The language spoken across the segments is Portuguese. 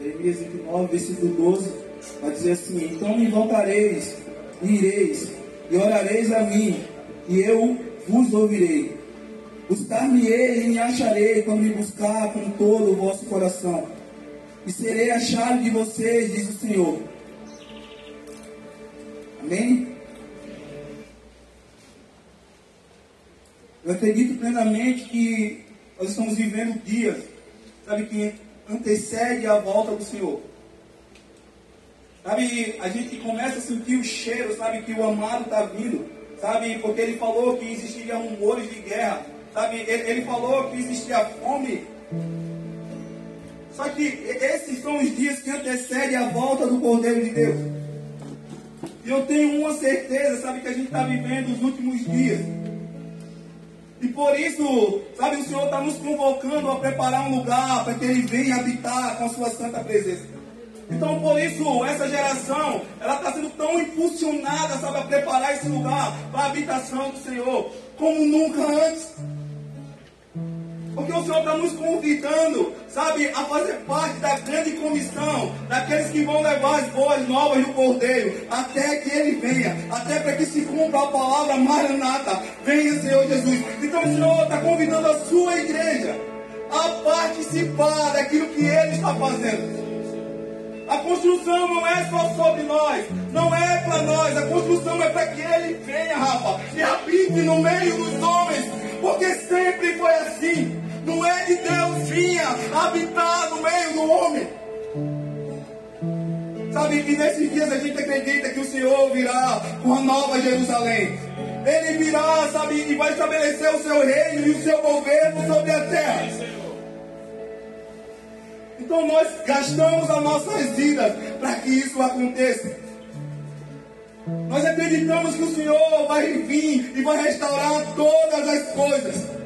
Jeremias 29, versículo 12, vai dizer assim: Então me voltareis, e ireis, e orareis a mim, e eu vos ouvirei. Buscar-me-ei e me acharei quando me buscar com todo o vosso coração. E serei achado de vocês, diz o Senhor. Amém? Eu acredito plenamente que nós estamos vivendo dias, sabe, que antecede a volta do Senhor. Sabe, a gente começa a sentir o cheiro, sabe, que o amado está vindo. Sabe, porque ele falou que existiria rumores de guerra. Sabe, ele, falou que existia fome. Só que esses são os dias que antecedem a volta do Cordeiro de Deus. E eu tenho uma certeza, sabe, que a gente está vivendo os últimos dias. E por isso, sabe, o Senhor está nos convocando a preparar um lugar para que Ele venha habitar com a sua santa presença. Então, por isso, essa geração, ela está sendo tão impulsionada, sabe, a preparar esse lugar para a habitação do Senhor, como nunca antes. Porque o Senhor está nos convidando, sabe, a fazer parte da grande comissão, daqueles que vão levar as boas novas do Cordeiro, até que Ele venha, até para que se cumpra a palavra Maranata, venha Senhor Jesus. Então o Senhor está convidando a sua igreja a participar daquilo que Ele está fazendo. A construção não é só sobre nós, não é para nós, a construção é para que Ele venha, Rafa, e habite no meio dos homens, porque sempre foi assim. Não é de Deus vinha habitar no meio do homem. Sabe que nesses dias a gente acredita que o Senhor virá com a nova Jerusalém. Ele virá, sabe, e vai estabelecer o seu reino e o seu governo sobre a terra. Então nós gastamos as nossas vidas para que isso aconteça. Nós acreditamos que o Senhor vai vir e vai restaurar todas as coisas.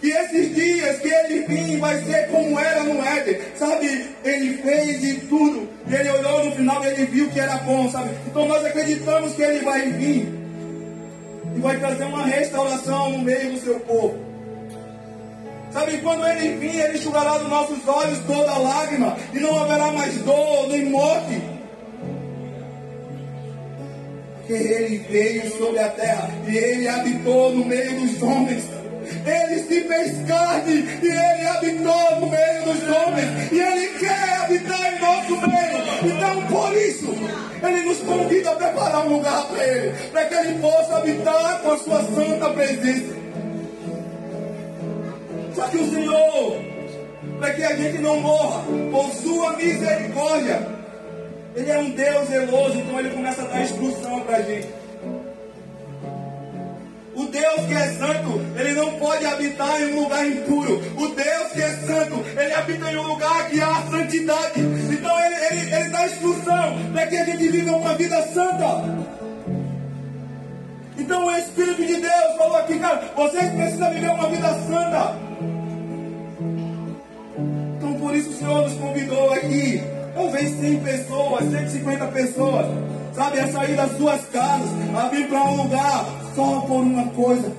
Que esses dias que ele vir vai ser como era no Éden. Sabe, ele fez de tudo. E ele olhou no final e ele viu que era bom, sabe? Então nós acreditamos que ele vai vir. E vai trazer uma restauração no meio do seu povo. Sabe, quando ele vir, ele enxugará dos nossos olhos toda lágrima. E não haverá mais dor nem morte. Porque ele veio sobre a terra e ele habitou no meio dos homens. Ele se fez carne e ele habitou no meio dos homens. E ele quer habitar em nosso meio. Então, por isso, ele nos convida a preparar um lugar para ele, para que ele possa habitar com a sua santa presença. Só que o Senhor, para que a gente não morra, por sua misericórdia, ele é um Deus zeloso, então ele começa a dar instrução para a gente. O Deus que é santo, ele não pode habitar em um lugar impuro. O Deus que é santo, ele habita em um lugar que há santidade. Então ele, ele, ele dá instrução para que a gente viva uma vida santa. Então o Espírito de Deus falou aqui, cara, vocês precisam viver uma vida santa. Então por isso o Senhor nos convidou aqui. Talvez 100 pessoas, 150 pessoas, sabe, a sair das suas casas, a vir para um lugar só por uma coisa.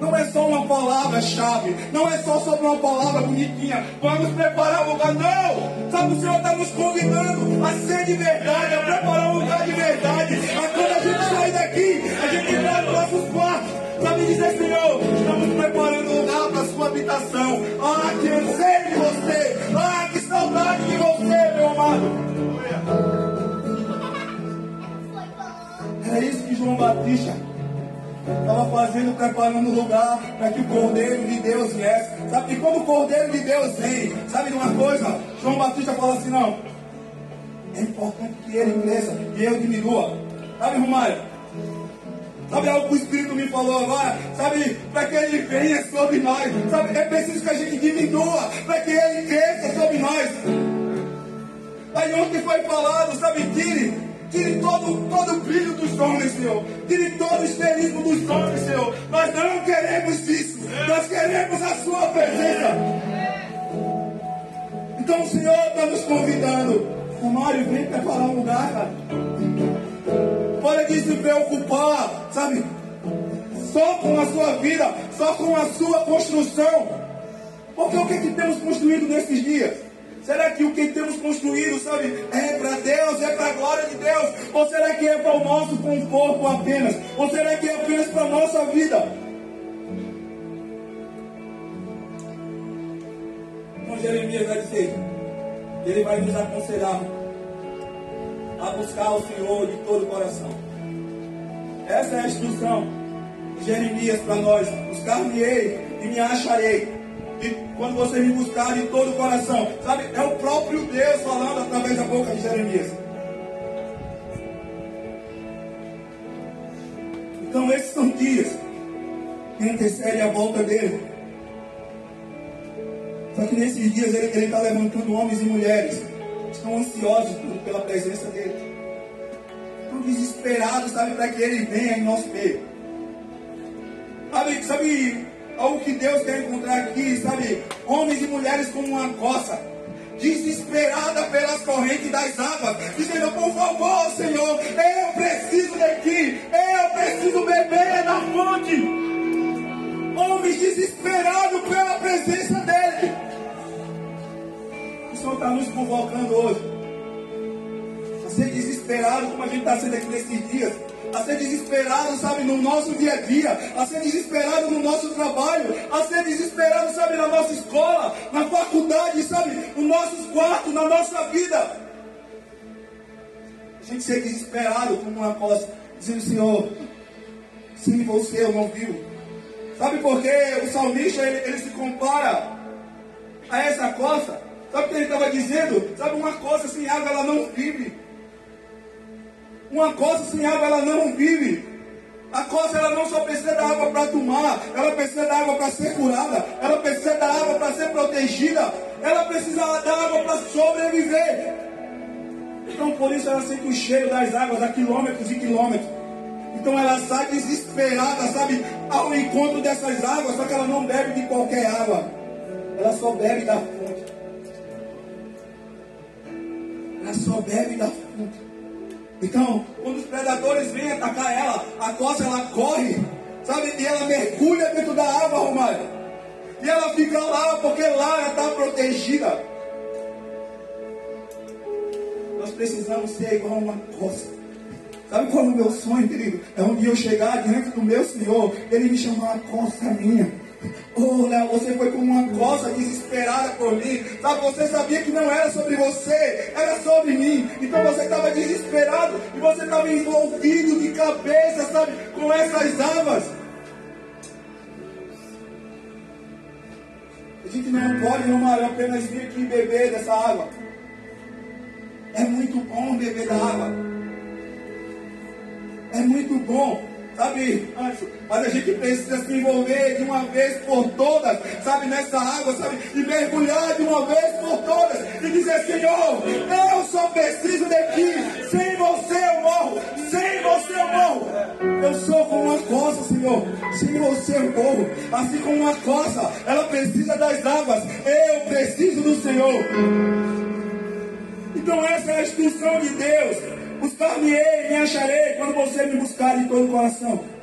Não é só uma palavra-chave, não é só sobre uma palavra bonitinha. Vamos preparar um lugar, não! Sabe, o Senhor está nos convidando a ser de verdade, a preparar um lugar de verdade. Mas quando a gente sair daqui, a gente vai para os quartos. Sabe dizer, Senhor, estamos preparando um lugar para a sua habitação. Ah, que anseio de você! Ah, que saudade de você, meu amado! É isso que João Batista estava fazendo, preparando o lugar para que o Cordeiro de Deus viesse. Sabe que quando o Cordeiro de Deus vem, sabe de uma coisa? João Batista fala assim: não, é importante que ele cresça e eu diminua. Sabe, Romário? Sabe algo que o Espírito me falou agora? Sabe, para que ele venha sobre nós. Sabe, é preciso que a gente diminua para que ele cresça sobre nós. Aí ontem foi falado, sabe, tire Tire todo, todo o brilho dos homens, Senhor. Tire todo o esterismo dos homens, Senhor. Nós não queremos isso. Nós queremos a Sua presença. Então o Senhor está nos convidando. O Mário, vem preparar um lugar, cara. Para de se preocupar, sabe? Só com a sua vida, só com a sua construção. Porque o que, é que temos construído nesses dias? Será que o que temos construído, sabe, é para Deus, é para a glória de Deus? Ou será que é para o nosso conforto apenas? Ou será que é apenas para a nossa vida? Então Jeremias vai dizer, ele vai nos aconselhar a buscar o Senhor de todo o coração. Essa é a instrução de Jeremias para nós. Buscar-me-ei e me acharei de quando você me buscar de todo o coração. Sabe, é o próprio Deus falando através da boca de Jeremias. Então esses são dias que antecedem a volta dele. Só que nesses dias ele está levantando homens e mulheres estão ansiosos pela presença dele. Estão desesperados, sabe, para que ele venha em nosso meio. Sabe, sabe algo que Deus quer encontrar aqui, sabe? Homens e mulheres como uma coça, desesperada pelas correntes das águas, dizendo: Por favor, Senhor, eu preciso daqui, eu preciso beber da fonte. Homens desesperados pela presença dEle. Senhor está nos convocando hoje a ser desesperado como a gente está sendo aqui nesses dias a ser desesperado, sabe, no nosso dia a dia, a ser desesperado no nosso trabalho, a ser desesperado, sabe, na nossa escola, na faculdade, sabe, nos nossos quartos, na nossa vida. A gente ser desesperado como uma coisa, dizendo, Senhor, sem você eu não vivo. Sabe por quê? O salmista, ele, ele se compara a essa costa. Sabe o que ele estava dizendo? Sabe uma costa sem água, ela não vive. Uma costa sem água ela não vive. A costa ela não só precisa da água para tomar, ela precisa da água para ser curada, ela precisa da água para ser protegida, ela precisa da água para sobreviver. Então por isso ela sente o cheiro das águas a quilômetros e quilômetros. Então ela sai desesperada, sabe, ao encontro dessas águas, só que ela não bebe de qualquer água. Ela só bebe da só bebe da fonte. Então, quando os predadores vêm atacar ela, a costa ela corre, sabe? E ela mergulha dentro da água, Romário. E ela fica lá, porque lá ela está protegida. Nós precisamos ser igual uma costa. Sabe qual é o meu sonho, querido? É um dia eu chegar diante do meu Senhor, Ele me chamar a costa minha. Oh, Léo, você foi como uma coça desesperada por mim. Sabe, você sabia que não era sobre você, era sobre mim. Então você estava desesperado e você estava envolvido de cabeça, sabe, com essas águas. A gente não pode, marido, apenas vir aqui beber dessa água. É muito bom beber da água. É muito bom sabe, anjo, mas a gente precisa se envolver de uma vez por todas, sabe, nessa água, sabe, e mergulhar de uma vez por todas e dizer, Senhor, eu só preciso de ti, sem você eu morro, sem você eu morro. Eu sou como uma coça, Senhor, sem você eu morro, assim como uma coça, ela precisa das águas, eu preciso do Senhor. Então essa é a instrução de Deus. Buscar-me-ei, me acharei, quando você me buscar de todo o coração.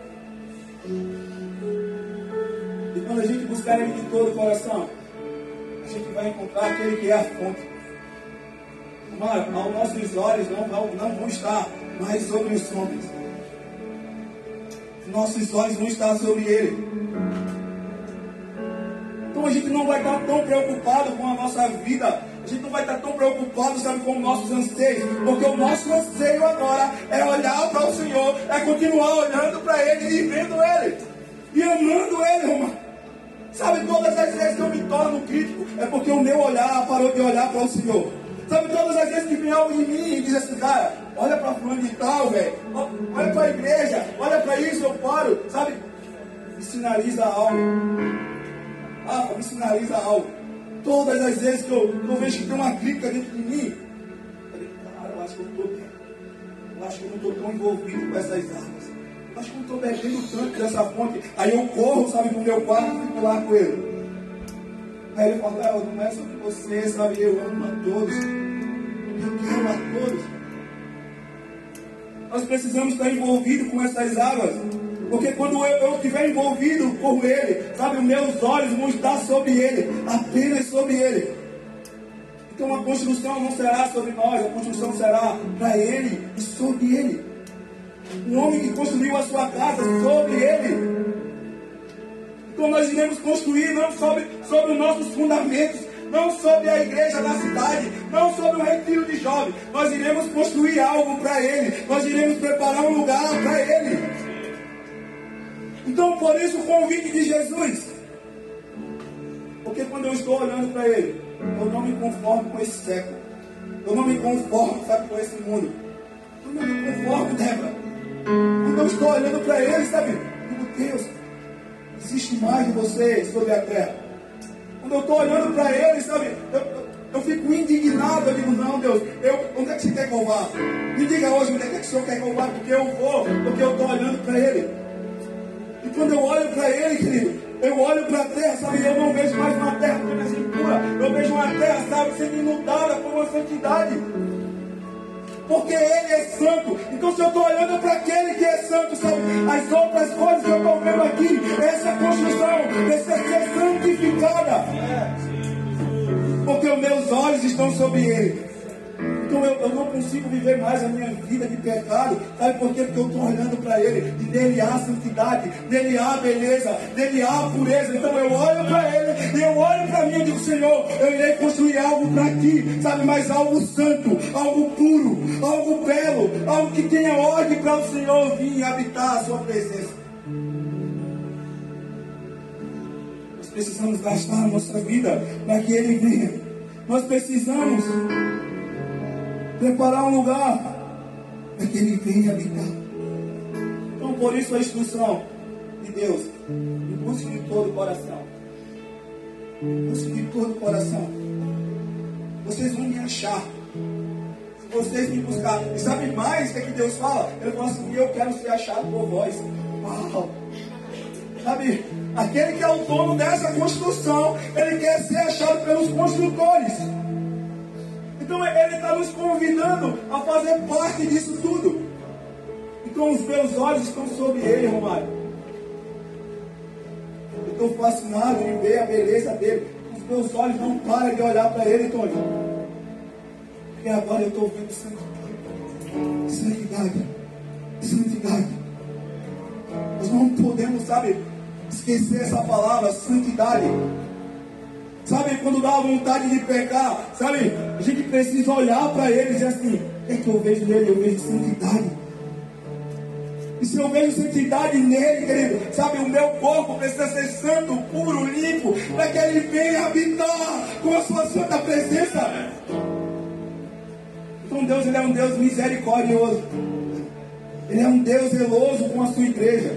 Quando a gente buscar Ele de todo o coração, a gente vai encontrar aquele que é a fonte. Mas nossos olhos não, não, não vão estar mais sobre os homens. Nossos olhos vão estar sobre Ele. Então a gente não vai estar tão preocupado com a nossa vida a gente não vai estar tão preocupado, sabe, com nossos anseios, porque o nosso anseio agora é olhar para o Senhor, é continuar olhando para Ele e vendo Ele, e amando Ele, irmão. Sabe, todas as vezes que eu me torno crítico, é porque o meu olhar parou de olhar para o Senhor. Sabe, todas as vezes que vem algo em mim e diz assim, cara, olha para fulano de tal, velho, olha para a igreja, olha para isso, eu paro, sabe, me sinaliza algo. Ah, me sinaliza algo. Todas as vezes que eu, que eu vejo que tem uma crítica dentro de mim, eu falei, cara, acho que eu acho que eu não estou tão envolvido com essas armas. Acho que eu estou bebendo tanto dessa fonte. Aí eu corro, sabe, para o meu quarto e fico lá com ele. Aí ele fala, ah, não é sobre você, sabe, eu amo a todos. Eu quero a todos. Nós precisamos estar envolvidos com essas águas. Porque quando eu, eu estiver envolvido com Ele, sabe, os meus olhos vão estar sobre Ele, apenas sobre Ele. Então a construção não será sobre nós, a construção será para Ele e sobre Ele. Um homem que construiu a sua casa sobre Ele. Então nós iremos construir não sobre, sobre os nossos fundamentos, não sobre a igreja da cidade, não sobre o retiro de jovens. Nós iremos construir algo para Ele, nós iremos preparar um lugar para Ele. Então, por isso, o convite de Jesus. Porque quando eu estou olhando para Ele, eu não me conformo com esse século. Eu não me conformo, sabe, com esse mundo. Eu não me conformo, Débora. Eu estou olhando para Ele, sabe, meu Deus, existe mais de você sobre a terra. Quando eu estou olhando para Ele, sabe, eu, eu, eu, fico indignado. Eu digo, não, Deus, eu, onde é que você quer que eu vá? Me diga hoje onde é que o Senhor quer que eu vá, porque eu vou, porque eu estou olhando para Ele. E quando eu olho para Ele, querido, eu olho para a terra, sabe, eu não vejo mais uma terra apenas impura. Eu vejo uma terra, sabe, sendo inundada por uma santidade. Porque Ele é santo. Então, se eu estou olhando para aquele que é santo, sabe, as outras coisas que eu estou vendo aqui, essa construção precisa ser santificada. Porque os meus olhos estão sobre Ele. Então eu, eu, não consigo viver mais a minha vida de pecado. Sabe por quê? Porque eu estou olhando para Ele. E nele há santidade, nele há beleza, nele há pureza. Então eu olho para Ele e eu olho para mim e digo, Senhor, eu irei construir algo para ti, sabe? Mas algo santo, algo puro, algo belo, algo que tenha ordem para o Senhor vir habitar a sua presença. Nós precisamos gastar a nossa vida para que Ele venha. Nós precisamos preparar um lugar para que Ele venha habitar. Então, por isso, a instrução de Deus: busque de todo o coração. Busque de todo o coração. Vocês vão me achar. Se vocês me buscar. E sabe mais o que, é que Deus fala? Ele fala assim: Eu quero ser achado por vós. Uau! Sabe, aquele que é o dono dessa construção, ele quer ser achado pelos construtores. Então ele está nos convidando a fazer parte disso tudo. Então os meus olhos estão sobre ele, Romário. Eu estou fascinado em ver a beleza dele. Os meus olhos não param de olhar para ele, Tony. Porque agora eu estou vendo santidade. Santidade. Santidade. Nós não podemos, sabe, esquecer essa palavra, santidade. Sabe, quando dá vontade de pecar, sabe, a gente precisa olhar para ele e assim: é que eu vejo nele? Eu vejo santidade. E se eu vejo santidade nele, querido, sabe, o meu corpo precisa ser santo, puro, limpo, para que ele venha habitar com a sua santa presença. Então Deus ele é um Deus misericordioso. Ele é um Deus zeloso com a sua igreja.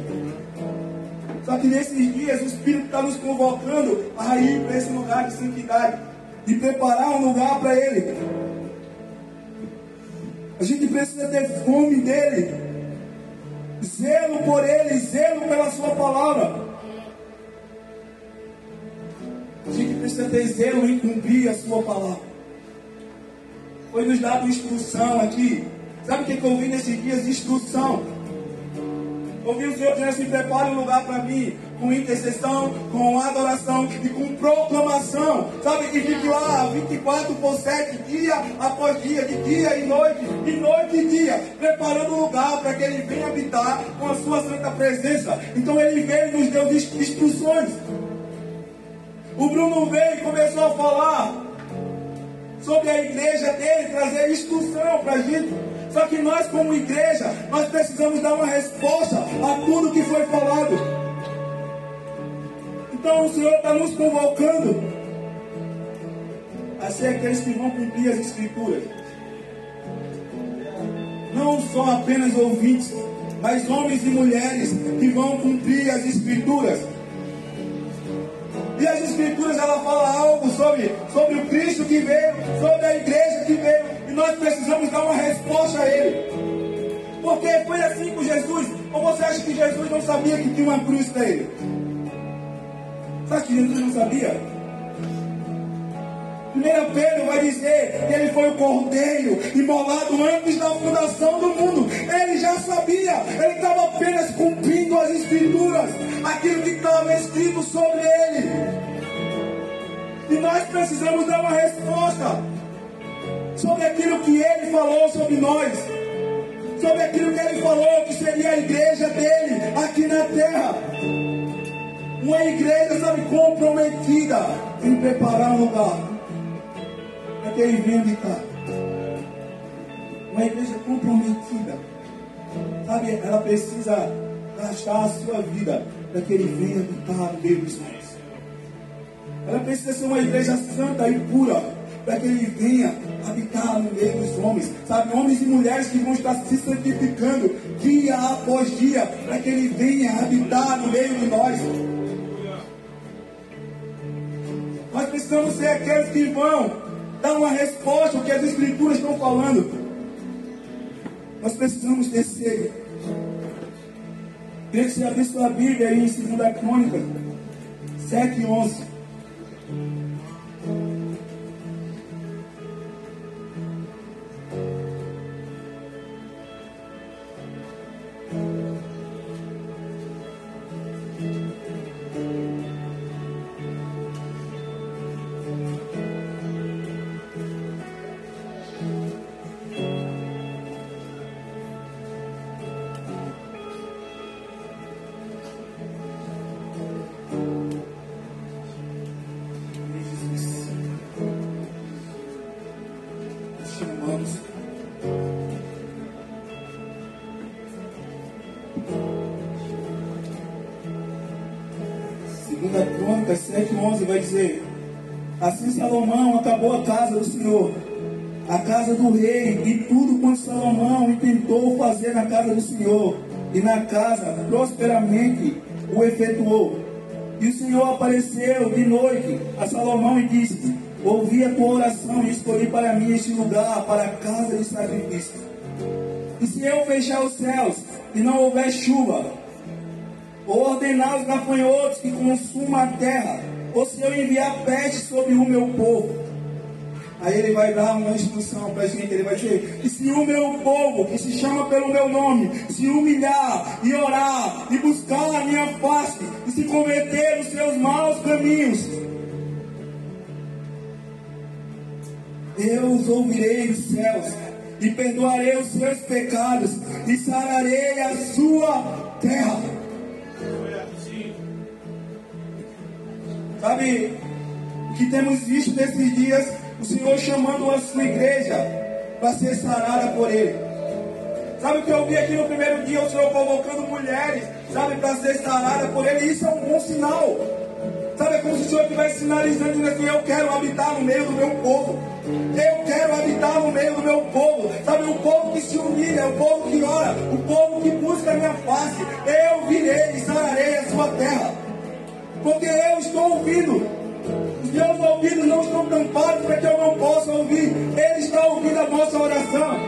Só que nesses dias o Espírito está nos convocando a ir para esse lugar de santidade, de preparar um lugar para Ele. A gente precisa ter fome dele, zelo por Ele, zelo pela Sua palavra. A gente precisa ter zelo em cumprir a Sua palavra. Foi nos dado instrução aqui. Sabe o que eu vi nesses dias? Instrução. Ouvi o Senhor dizendo assim: prepare um lugar para mim, com intercessão, com adoração e com proclamação. Sabe? E fique lá 24 por 7, dia após dia, de dia e noite, de noite e dia, preparando um lugar para que ele venha habitar com a sua santa presença. Então ele veio e nos deu instruções. O Bruno veio e começou a falar sobre a igreja dele, trazer instrução para a gente. Só que nós, como igreja, nós precisamos dar uma resposta a tudo que foi falado. Então o Senhor está nos convocando a ser aqueles que vão cumprir as Escrituras. Não só apenas ouvintes, mas homens e mulheres que vão cumprir as Escrituras. E as Escrituras ela fala algo sobre, sobre o Cristo que veio, sobre a igreja que veio nós precisamos dar uma resposta a Ele. Porque foi assim com Jesus. Ou você acha que Jesus não sabia que tinha uma cruz para Ele? Sabe que Jesus não sabia? Primeira Pedro vai dizer que ele foi o cordeiro imolado antes da fundação do mundo. Ele já sabia, ele estava apenas cumprindo as escrituras, aquilo que estava escrito sobre ele. E nós precisamos dar uma resposta sobre aquilo que ele falou sobre nós, sobre aquilo que ele falou que seria a igreja dele aqui na terra. Uma igreja, sabe, comprometida em preparar um lugar que ele venha habitar. Uma igreja comprometida. Sabe, ela precisa gastar a sua vida para que ele venha habitar no meio dos homens. Ela precisa ser uma igreja santa e pura para que ele venha habitar no meio dos homens. Sabe, homens e mulheres que vão estar se santificando dia após dia para que ele venha habitar no meio de nós. Nós precisamos ser aqueles que vão dar uma resposta ao que as Escrituras estão falando. Nós precisamos ter sede. Queria que você abrisse sua Bíblia aí em 2 Crônica 7 e 11. Senhor, a casa do rei, e tudo quanto Salomão intentou fazer na casa do Senhor, e na casa prosperamente o efetuou. E o Senhor apareceu de noite a Salomão e disse: Ouvi a tua oração e escolhi para mim este lugar, para a casa de sacrifício. E se eu fechar os céus e não houver chuva, ou ordenar os gafanhotos que consumam a terra, ou se eu enviar peste sobre o meu povo. Aí ele vai dar uma instrução para a gente, ele vai dizer, e se o meu povo, que se chama pelo meu nome, se humilhar e orar e buscar a minha face e se converter dos seus maus caminhos, eu os ouvirei dos céus e perdoarei os seus pecados e sararei a sua terra. Sabe, o que temos visto nesses dias, o Senhor chamando a sua igreja para ser sarada por Ele. Sabe o que eu vi aqui no primeiro dia, o Senhor convocando mulheres, sabe, para ser sarada por Ele. Isso é um bom sinal. Sabe, é como se o Senhor estivesse sinalizando, assim, eu quero habitar no meio do meu povo. Eu quero habitar no meio do meu povo. Sabe, o povo que se humilha, o povo que ora, o povo que busca a minha face. Eu virei e sararei a sua terra porque eu estou ouvindo. Meus ouvidos não estão tampados para que eu não possa ouvir. Ele está ouvindo a nossa oração.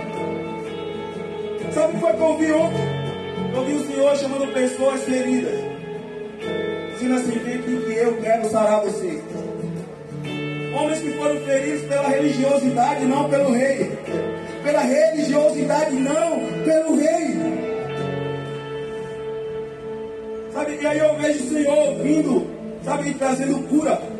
Sabe o que foi que eu ouvi ontem? Eu ouvi o Senhor chamando pessoas feridas. Dizendo assim, vem que eu quero sarar você. Homens que foram feridos pela religiosidade, não pelo rei. Pela religiosidade, não pelo rei. Sabe? E aí eu vejo o Senhor vindo, sabe, trazendo cura.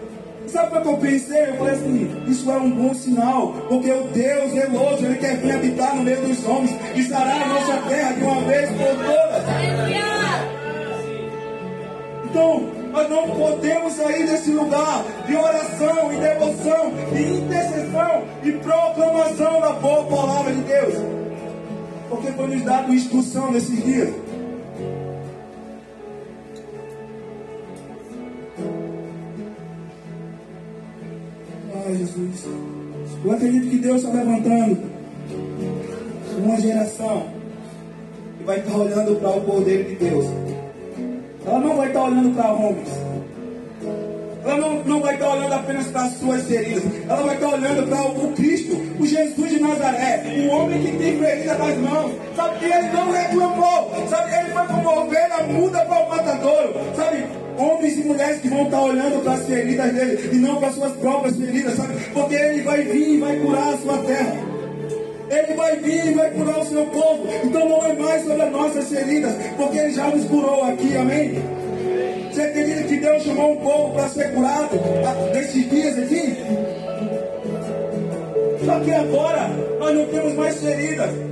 Sabe o que eu pensei? Eu falei assim, isso é um bom sinal, porque o Deus zeloso, Ele quer vir habitar no meio dos homens e sarar a nossa terra de uma vez por todas. Então, nós não podemos sair desse lugar de oração e devoção, de intercessão e proclamação da boa palavra de Deus. Porque foi nos dado instrução nesses dias. Jesus. Eu acredito que Deus está levantando uma geração que vai estar olhando para o poder de Deus. Ela não vai estar olhando para homens. Ela não, não vai estar olhando apenas para as suas feridas. Ela vai estar olhando para o Cristo, o Jesus de Nazaré, o homem que tem ferida nas mãos. Sabe que ele não reclamou. Sabe, ele foi como ovelha muda para o matadouro. Sabe, Homens e mulheres que vão estar olhando para as feridas dele e não para as suas próprias feridas, sabe? Porque ele vai vir e vai curar a sua terra. Ele vai vir e vai curar o seu povo. Então não é mais sobre as nossas feridas, porque ele já nos curou aqui, amém? Você acredita que Deus chamou um povo para ser curado nesses dias aqui? Só que agora nós não temos mais feridas.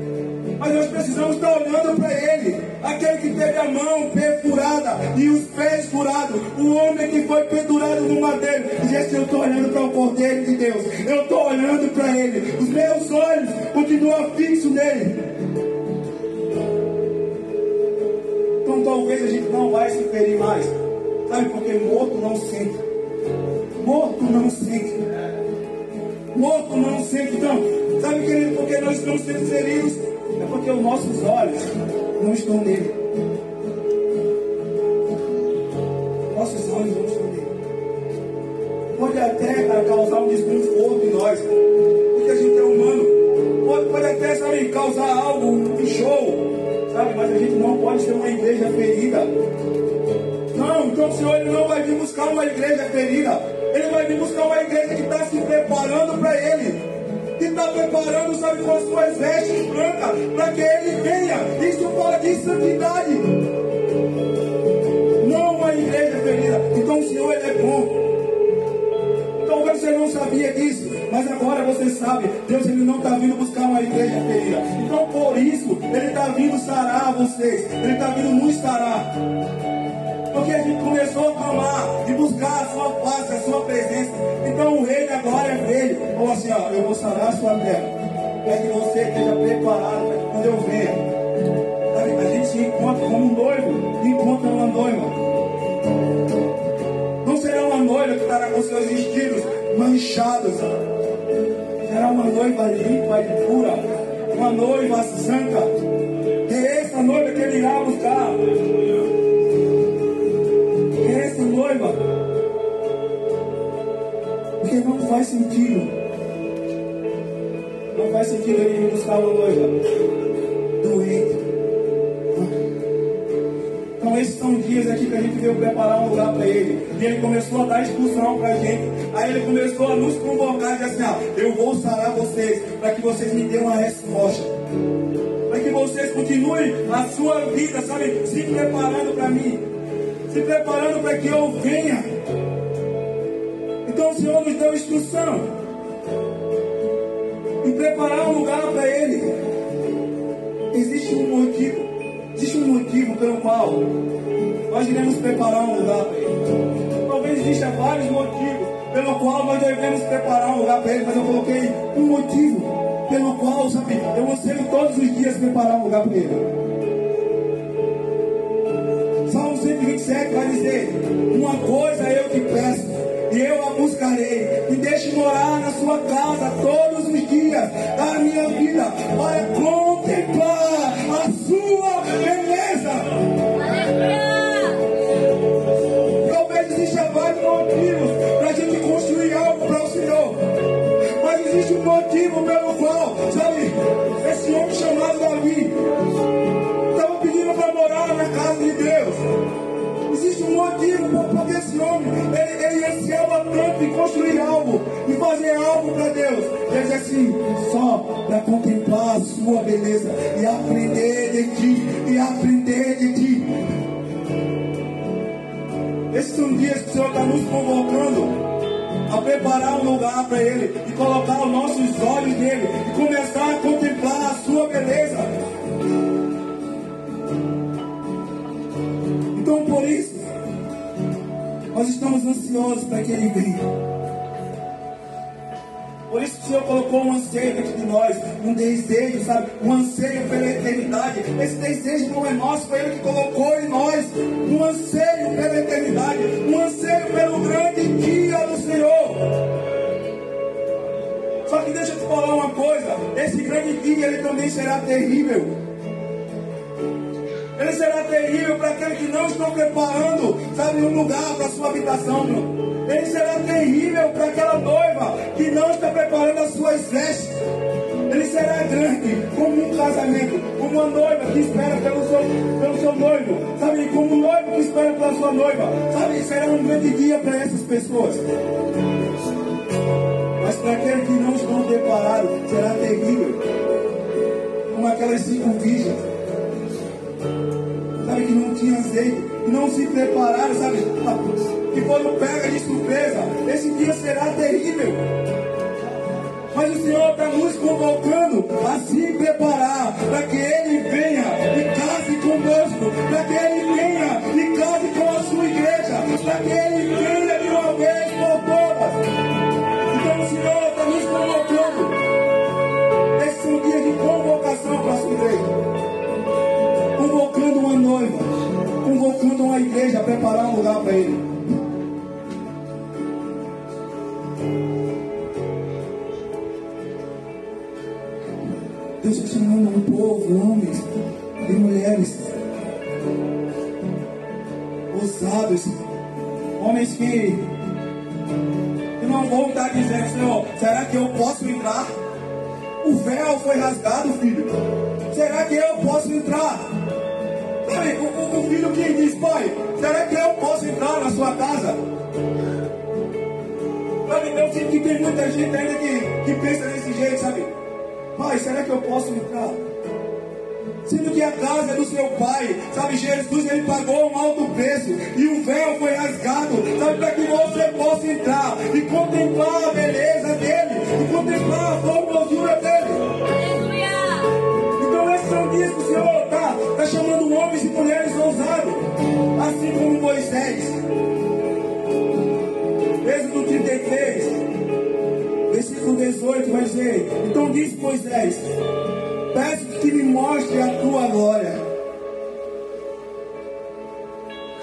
Mas nós precisamos estar olhando para Ele. Aquele que teve a mão perfurada e os pés furados. O homem que foi pendurado no madeiro. Assim, eu estou olhando para o Cordeiro de Deus. Eu estou olhando para Ele. Os meus olhos continuam fixos nele. Então talvez a gente não vai se ferir mais. Sabe, porque morto não sente. Morto não sente. Morto não sente. Então, sabe, querido, porque nós estamos sendo feridos? Porque os nossos olhos não estão nele. Nossos olhos não estão nele. Pode até causar um desconforto em nós, porque a gente é humano. Pode, pode até, sabe, causar algo, um show, sabe? Mas a gente não pode ser uma igreja ferida. Não, então o Senhor ele não vai vir buscar uma igreja ferida. Ele vai vir buscar uma igreja que está se preparando preparando, sabe, com as suas vestes brancas, para que Ele venha. Isso fala de santidade. Não uma igreja ferida. Então o Senhor ele é bom. Talvez você não sabia disso, mas agora você sabe. Deus ele não está vindo buscar uma igreja ferida. Então por isso ele está vindo sarar vocês. Ele está vindo nos sarar. Porque a gente começou a clamar e buscar a sua face, a sua presença. Então o reino agora é veio. Falou assim, ó, eu vou sanar a sua terra. Para que você esteja preparado para que quando eu venha. A gente se encontra como um noivo, encontra uma noiva. Não será uma noiva que estará com seus vestidos manchados. Será uma noiva limpa e pura. Uma noiva santa. É essa noiva que ele irá buscar não faz sentido. Não faz sentido ele buscar uma noiva doente. Então esses são dias aqui que a gente veio preparar um lugar para ele. E ele começou a dar instrução para a gente. Aí ele começou a nos convocar e dizer assim, ah, eu vou sarar vocês, para que vocês me dêem uma resposta. Para que vocês continuem a sua vida, sabe, se preparando para mim se preparando para que eu venha. Então o Senhor nos deu instrução em preparar um lugar para Ele. Existe um motivo, existe um motivo pelo qual nós iremos preparar um lugar para Ele. Talvez existam vários motivos pelo qual nós devemos preparar um lugar para Ele, mas eu coloquei um motivo pelo qual, sabe, eu ser todos os dias preparar um lugar para Ele. 127 vai dizer: Uma coisa eu te peço, eu a buscarei, e deixe morar na sua casa todos os dias da minha vida, para contemplar e aprender de ti, e aprender de ti. São dias que o Senhor está nos convocando a preparar um lugar para Ele e colocar os nossos olhos nele e começar a contemplar a sua beleza. Então por isso, nós estamos ansiosos para que Ele venha. Por isso que o Senhor colocou um anseio dentro de nós, um desejo, sabe? Um anseio eternidade. Esse desejo não é nosso, foi Ele que colocou em nós. Um anseio pela eternidade, um anseio pelo grande dia do Senhor. Só que deixa eu te falar uma coisa: esse grande dia ele também será terrível. Ele será terrível para aquele que não está preparando, sabe, um lugar para sua habitação, meu. Ele será terrível para aquela noiva que não está preparando as suas vestes. Ele será será grande como um casamento, como uma noiva que espera pelo seu, pelo seu noivo, sabe? Como um noivo que espera pela sua noiva, sabe? Será um grande dia para essas pessoas. Mas para aqueles que não estão preparados, será terrível. Como aquelas cinco virgens, sabe? Que não tinham azeite, não se prepararam, sabe? Que quando pega de surpresa, esse dia será terrível. Mas o Senhor está nos convocando a se preparar para que Ele venha e case conosco, para que Ele venha e case com a sua igreja, para que Ele venha de uma vez por todas. Então o Senhor está nos convocando. Esses são dias de convocação para a sua igreja. Convocando uma noiva, convocando uma igreja a preparar um lugar para Ele. Homens e mulheres ousados, homens que, não vão estar dizendo, Senhor, será que eu posso entrar? O véu foi rasgado, filho. Será que eu posso entrar? Sabe, o, o, o filho que diz, pai, será que eu posso entrar na sua casa? Sabe, eu sinto que tem muita gente ainda que, que pensa desse jeito, sabe? Pai, será que eu posso entrar? Sendo que a casa é do seu pai, sabe, Jesus ele pagou um alto preço e o véu foi rasgado, sabe, para que você possa entrar e contemplar a beleza dele, e contemplar a formosura dele. Então esses são dias que o Senhor está tá chamando homens e mulheres ousados, assim como Moisés. Êxodo 33 versículo 18 vai dizer: Então disse Moisés: que me mostre a tua glória.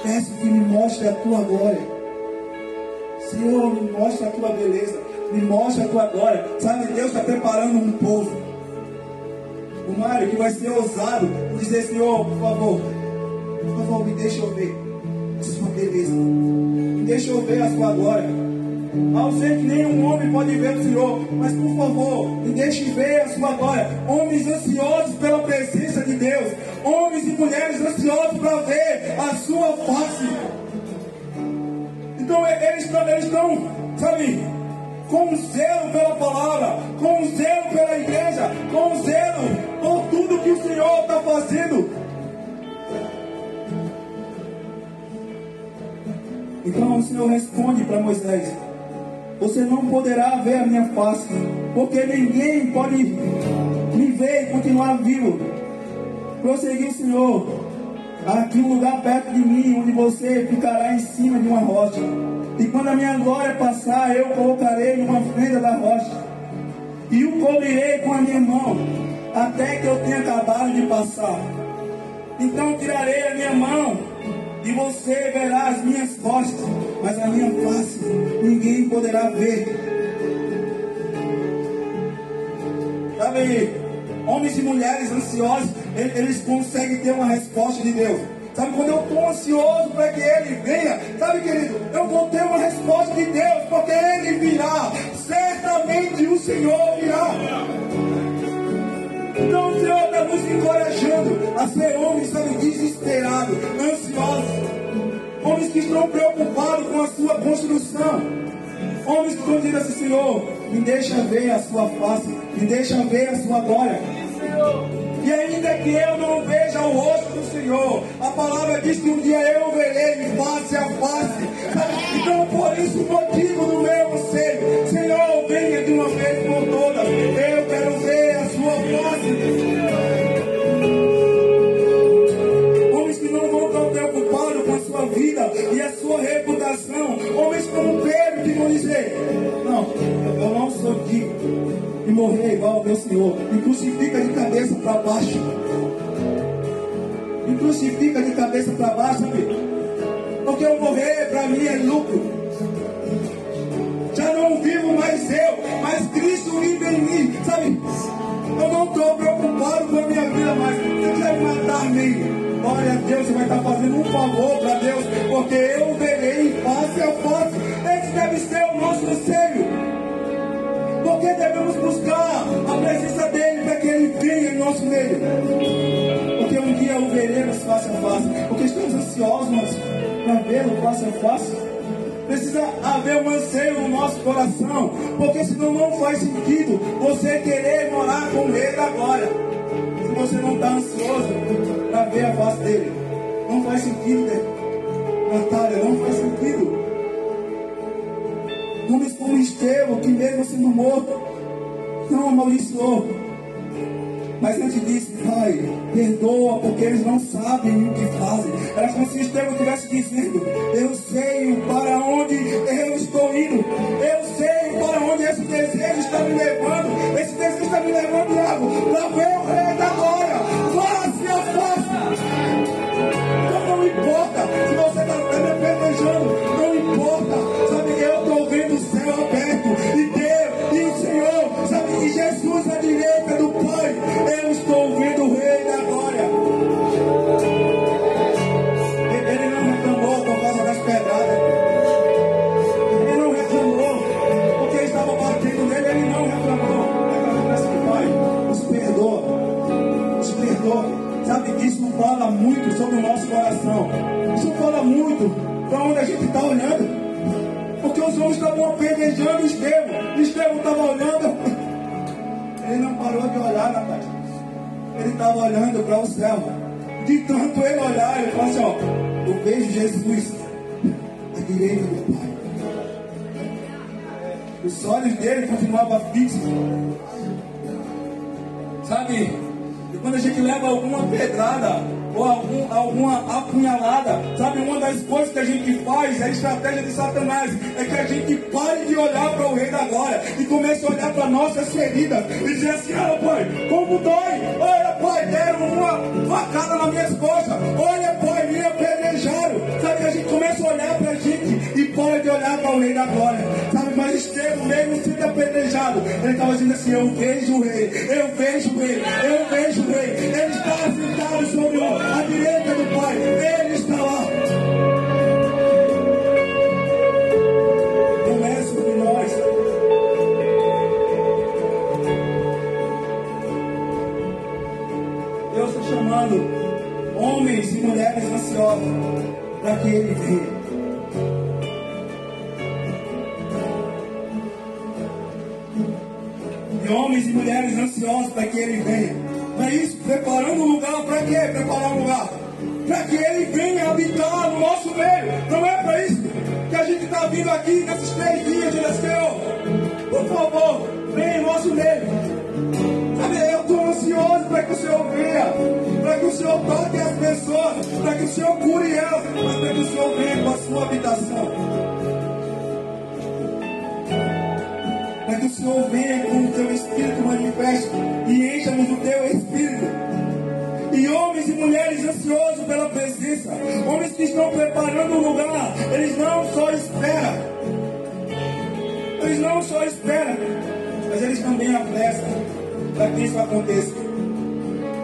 Peço que me mostre a tua glória. Senhor, me mostre a tua beleza. Me mostre a tua glória. Sabe, Deus está preparando um povo. O Mário que vai ser ousado dizer: Senhor, por favor, por favor, me deixa eu ver a sua beleza. Me deixa eu ver a sua glória. Ao ser que nenhum homem pode ver o Senhor, mas por favor, me deixe ver a sua glória. Homens ansiosos pela presença de Deus, homens e mulheres ansiosos para ver a sua face. Então eles estão, eles estão, sabe, com zelo pela palavra, com zelo pela igreja, com zelo por tudo que o Senhor está fazendo. Então o Senhor responde para Moisés você não poderá ver a minha face, porque ninguém pode me ver e continuar vivo. Prosseguiu Senhor, aqui um lugar perto de mim, onde você ficará em cima de uma rocha. E quando a minha glória passar, eu colocarei numa fenda da rocha. E o cobrirei com a minha mão, até que eu tenha acabado de passar. Então tirarei a minha mão e você verá as minhas costas, mas a minha face ninguém poderá ver. Sabe, homens e mulheres ansiosos, eles conseguem ter uma resposta de Deus. Sabe, quando eu estou ansioso para que Ele venha, sabe, querido, eu vou ter uma resposta de Deus, porque Ele virá. Certamente o Senhor virá. Então o Senhor está nos encorajando a ser homens, sabe, desesperados, ansiosos. Homens que estão preocupados com a sua construção. Homens que estão dizendo assim, Senhor, me deixa ver a sua face, me deixa ver a sua glória. E ainda que eu não veja o rosto do Senhor, a palavra diz que um dia eu verei face a face. Então, por isso, o motivo do meu Senhor. Me crucifica de cabeça para baixo. Me crucifica de cabeça para baixo, sabe? Porque eu morrer para mim é lucro. Já não vivo mais eu, mas Cristo vive em mim, sabe? Eu não estou preocupado com a minha vida mais. Se quiser matar-me, Glória a Deus, você vai estar fazendo um favor para para vê-lo face. Precisa haver um anseio no nosso coração, porque senão não faz sentido você querer morar com da glória. Se você não está ansioso para ver a face dele, não faz sentido, né? Natália, não faz sentido. Mas antes disse, Pai, perdoa, porque eles não sabem o que fazem. Era como se Estevão estivesse dizendo, eu sei para onde eu estou indo. Eu sei para onde esse desejo está me levando. Esse desejo está me levando, Iago, para ver o rei da glória. Face a face. Então não importa se você está me apedrejando. Não importa. Para onde a gente está olhando. Porque os homens estavam apedrejando Estevão. Estevão estava olhando. Ele não parou de olhar, Natália. Ele estava olhando para o céu. De tanto ele olhar, ele falou assim: ó, eu vejo Jesus à direita do Pai. Os olhos dele continuavam fixos. Sabe? E quando a gente leva alguma pedrada ou algum, alguma apunhalada, sabe? Uma das coisas que a gente faz, é a estratégia de Satanás, é que a gente pare de olhar para o Rei da Glória e comece a olhar para nossas feridas e dizer assim: olha, pai, como dói? Olha, pai, deram uma facada nas minhas costas. Olha, pai, me apedrejaram. Sabe? A gente começa a olhar para a gente e para de olhar para o Rei da Glória. Sabe? Mas Estevão, mesmo sendo apedrejado, ele estava dizendo assim: Eu vejo o Rei, eu vejo o Rei, eu vejo o Rei. Ele está sentado sobre à direita do Pai. Ele está lá. Não é sobre nós. Deus está chamando homens e mulheres ansiosos para que Ele venha. Para que Ele venha. Não é isso? Preparando um lugar para quê? Preparar um lugar. Para que ele venha habitar no nosso meio. Não é para isso que a gente está vindo aqui nesses três dias, diz Senhor. Por favor, venha em nosso meio. Eu estou ansioso para que o Senhor venha. Para que o Senhor toque as pessoas. Para que o Senhor cure elas. Mas para que o Senhor venha com a sua habitação. Senhor venha com o teu Espírito manifesto e encha-nos do teu Espírito. E homens e mulheres ansiosos pela presença, homens que estão preparando um lugar, eles não só esperam, eles não só esperam, mas eles também apressam para que isso aconteça.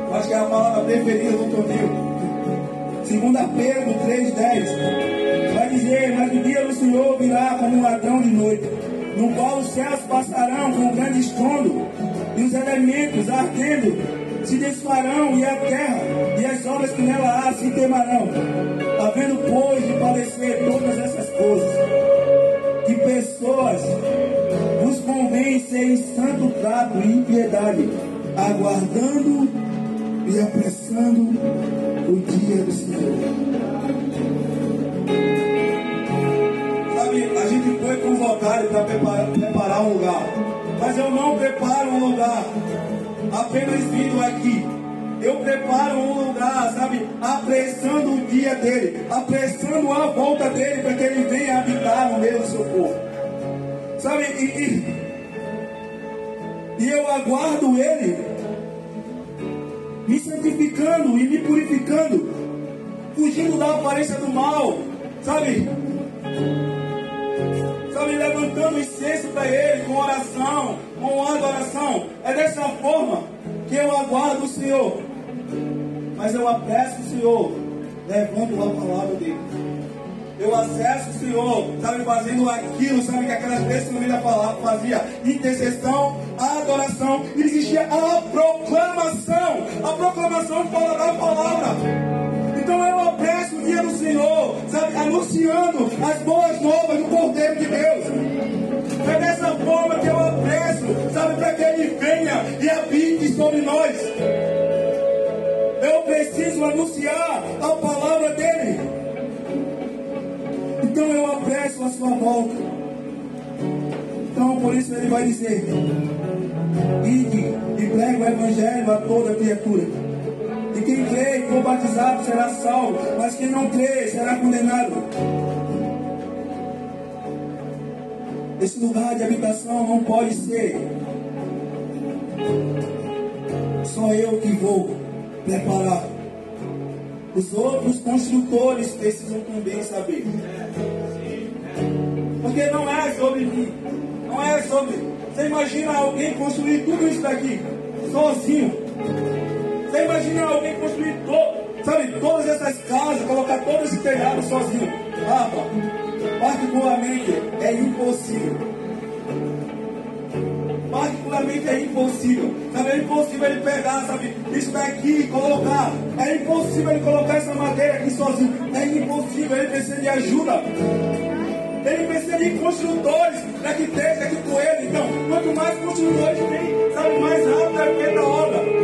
Eu acho que é a palavra preferida do Tonil. Segunda Pedro 3,10 vai dizer, mas o dia do Senhor virá como um ladrão de noite no qual os céus passarão com grande estrondo, e os elementos ardendo se desfarão, e a terra e as obras que nela há se queimarão. Havendo, pois, de padecer todas essas coisas, que pessoas vos convém em santo trato e impiedade, aguardando e apressando o dia do Senhor. Convocado para preparar, preparar um lugar. Mas eu não preparo um lugar apenas vindo aqui. Eu preparo um lugar, sabe, apressando o dia dele, apressando a volta dele para que ele venha habitar no meio do seu povo. Sabe, e, e, e eu aguardo ele me santificando e me purificando, fugindo da aparência do mal, sabe? Sabe, levantando incenso para Ele, com oração, com adoração. É dessa forma que eu aguardo o Senhor. Mas eu apresso o Senhor, levando a palavra dele. Eu acesso o Senhor, sabe, fazendo aquilo, sabe, que aquelas vezes no meio da palavra fazia intercessão, adoração, e existia a proclamação. A proclamação fala da palavra. Então eu do Senhor, sabe, anunciando as boas novas do Cordeiro de Deus. É dessa forma que eu apresso, sabe, para que Ele venha e habite sobre nós. Eu preciso anunciar a palavra dele. Então eu apresso a sua volta. Então por isso ele vai dizer: Ide e pregue o evangelho a toda criatura. E quem crê e for batizado será salvo, mas quem não crê será condenado. Esse lugar de habitação não pode ser só eu que vou preparar. Os outros construtores precisam também saber. Porque não é sobre mim. Não é sobre. Você imagina alguém construir tudo isso daqui sozinho. Você imagina alguém construir sabe, todas essas casas, colocar todo esse telhado sozinho. Ah, particularmente é impossível particularmente é impossível. Sabe, é impossível ele pegar, sabe, isso daqui e colocar. É impossível ele colocar essa madeira aqui sozinho. É impossível, ele precisa de ajuda. Ele precisa de construtores para que esteja aqui com ele. Então, quanto mais construtores tem, sabe, mais rápido é feita a obra.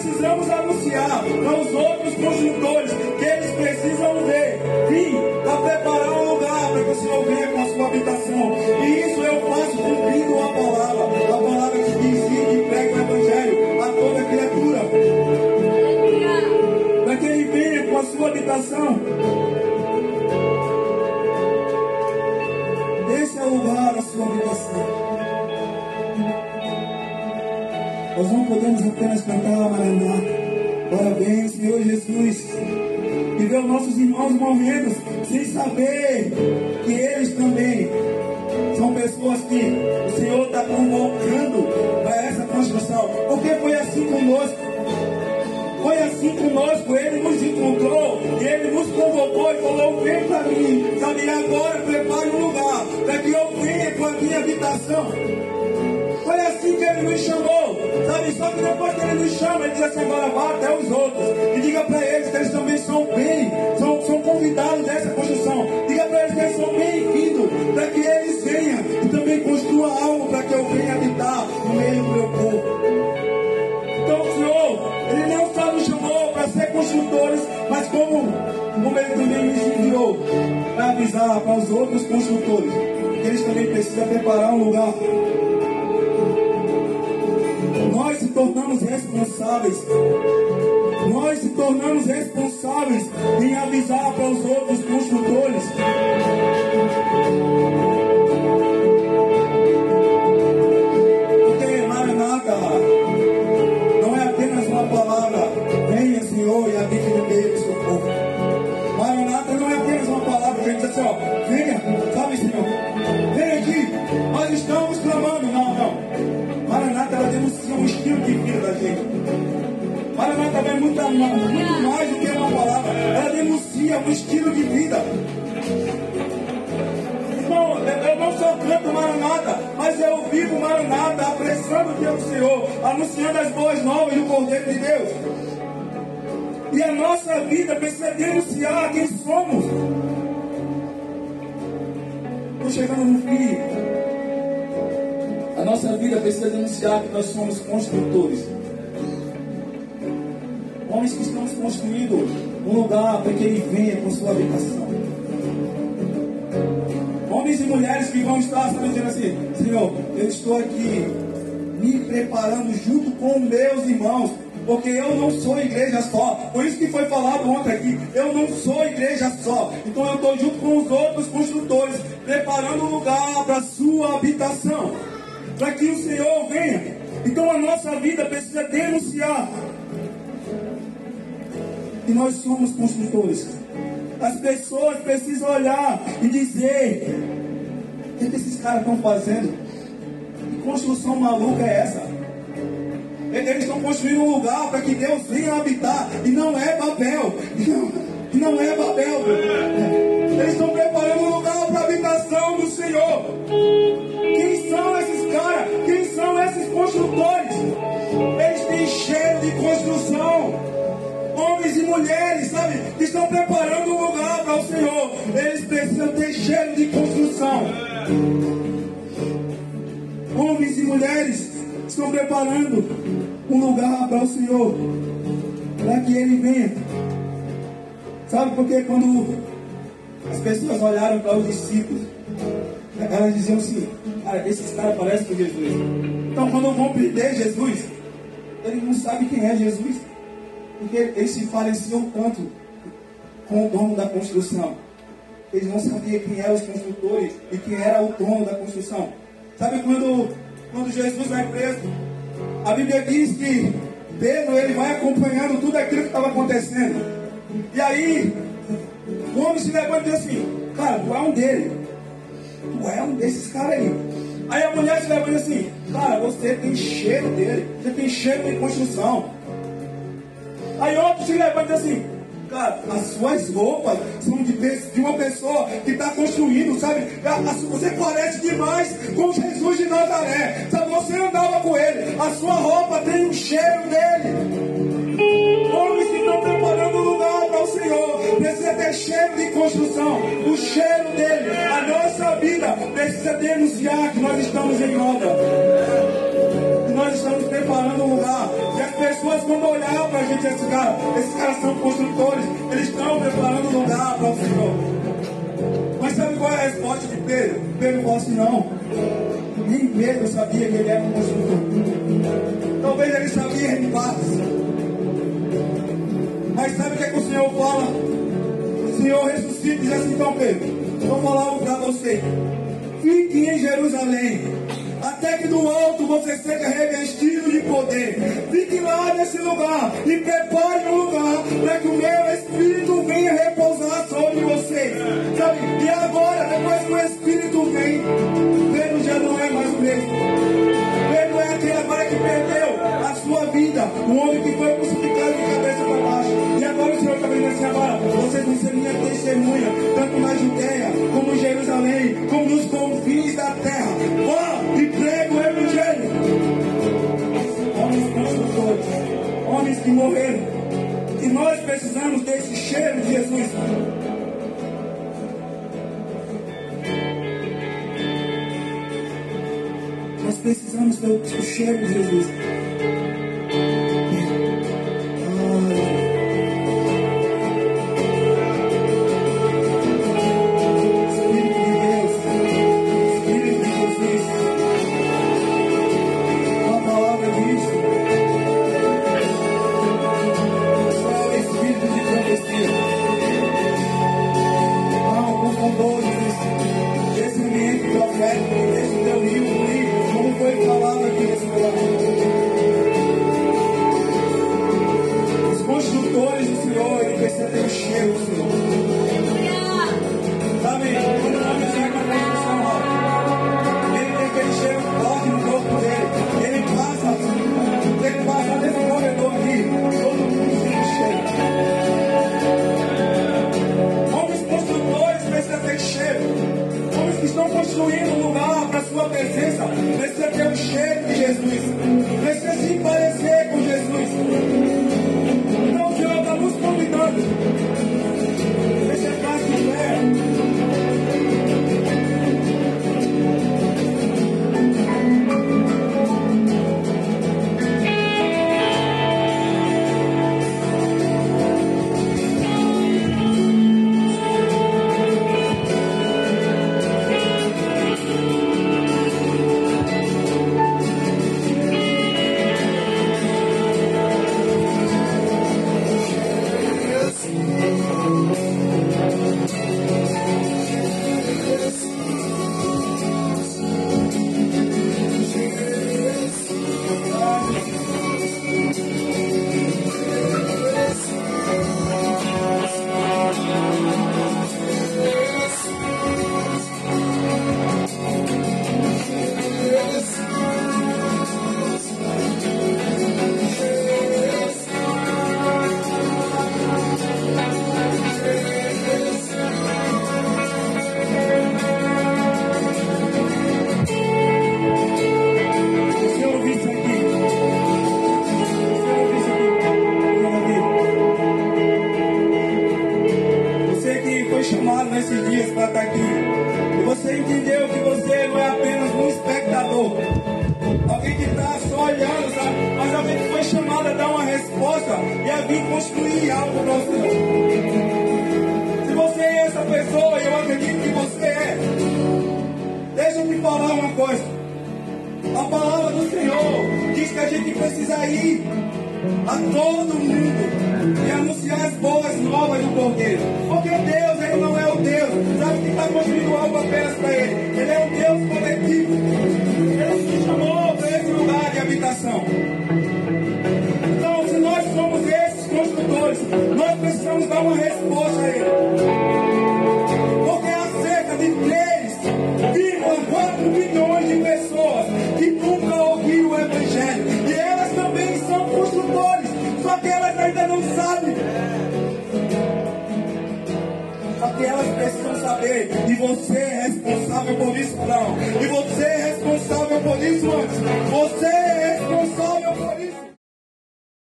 Precisamos anunciar aos outros construtores que eles precisam ver, vir para preparar um lugar para que o Senhor venha com a sua habitação. E isso eu faço cumprindo a palavra, a palavra que diz e prega o Evangelho a toda criatura. Para que ele venha com a sua habitação. Esse é o lugar Nós não podemos apenas cantar Maranata. Parabéns, Senhor Jesus. E ver os nossos irmãos morrendo sem saber que eles também são pessoas que o Senhor está convocando para essa construção. Porque foi assim conosco. Foi assim conosco, Ele nos encontrou, Ele nos convocou e falou: Vem para mim, sabe? Agora prepare um lugar para que eu venha com a minha habitação. Foi assim que ele nos chamou. Sabe? Só que depois que ele nos chama, ele diz assim: agora vá até os outros. E diga para eles que eles também são bem, são, são convidados dessa construção. Diga para eles que eles são bem-vindos, para que eles venham e também construam algo para que eu venha habitar no meio do meu povo. Então, o Senhor, Ele não só nos chamou para ser construtores, mas como, como Ele também nos enviou para avisar para os outros construtores que eles também precisam preparar um lugar tornamos responsáveis. Nós se tornamos responsáveis em avisar para os outros muito, mais do que uma palavra. Ela denuncia um estilo de vida. Irmão, eu não só canto Maranata, mas eu vivo Maranata, apressando o dia do Senhor, anunciando as boas novas do Cordeiro de Deus. E a nossa vida precisa denunciar quem somos. Estou chegando no fim. A nossa vida precisa denunciar que nós somos construtores. Para que Ele venha com sua habitação. Homens e mulheres que vão estar sabe, dizendo assim: Senhor, eu estou aqui me preparando junto com meus irmãos porque eu não sou igreja só. Por isso que foi falado ontem aqui, eu não sou igreja só. Então eu estou junto com os outros construtores, preparando um lugar para sua habitação para que o Senhor venha. Então a nossa vida precisa denunciar que nós somos construtores. As pessoas precisam olhar e dizer: o que, é que esses caras estão fazendo? Que construção maluca é essa? Eles estão construindo um lugar para que Deus venha habitar. E não é Babel. Não, não é Babel. Eles estão preparando um lugar para a habitação do Senhor. Quem são esses caras? Quem são esses construtores? mulheres, sabe, que estão preparando um lugar para o Senhor, eles precisam ter cheiro de construção. Homens e mulheres estão preparando um lugar para o Senhor, para que Ele venha. Sabe porque quando as pessoas olharam para os discípulos, elas diziam assim, cara, esses caras parecem com Jesus. Então quando vão pedir Jesus, eles não sabem quem é Jesus porque eles se pareciam tanto com o dono da construção. Eles não sabiam quem eram os construtores e quem era o dono da construção. Sabe quando, quando Jesus vai preso? A Bíblia diz que Pedro ele vai acompanhando tudo aquilo que estava acontecendo. E aí, o homem se levanta e diz assim: Cara, tu é um dele. Tu é um desses caras aí. Aí a mulher se levanta e diz assim: Cara, você tem cheiro dele. Você tem cheiro de construção. Aí outro se levanta assim: Cara, as suas roupas são de, de uma pessoa que está construindo, sabe? Você parece demais com Jesus de Nazaré. Sabe, você andava com ele. A sua roupa tem o cheiro dele. Homens que estão preparando lugar para o Senhor. Precisa ter cheiro de construção. O cheiro dele. A nossa vida precisa denunciar que nós estamos em obra nós estamos preparando um lugar. E as pessoas, quando olhar para a gente, esses caras, esses caras são construtores, eles estão preparando um lugar para o Senhor. Mas sabe qual é a resposta de Pedro? Pedro falou assim: não. Nem Pedro sabia que ele era um construtor. Talvez ele sabia em partes. Mas sabe o que, é que o Senhor fala? O Senhor ressuscita e diz assim: então, Pedro, vou falar algo para você. Fique em Jerusalém até que do alto você seja Fique lá nesse lugar e prepare um lugar para que o meu Espírito venha repousar sobre você. Sabe? E agora, depois que o Espírito vem, Pedro já não é mais o mesmo. Pedro é aquele agora que perdeu a sua vida, um homem que foi crucificado de cabeça para baixo. E agora o Senhor está vendo assim agora, vocês vão ser minha testemunha, tanto na Judéia, como em Jerusalém, como nos confins da terra. Morreram. E nós precisamos desse cheiro de Jesus. Nós precisamos do cheiro de Jesus.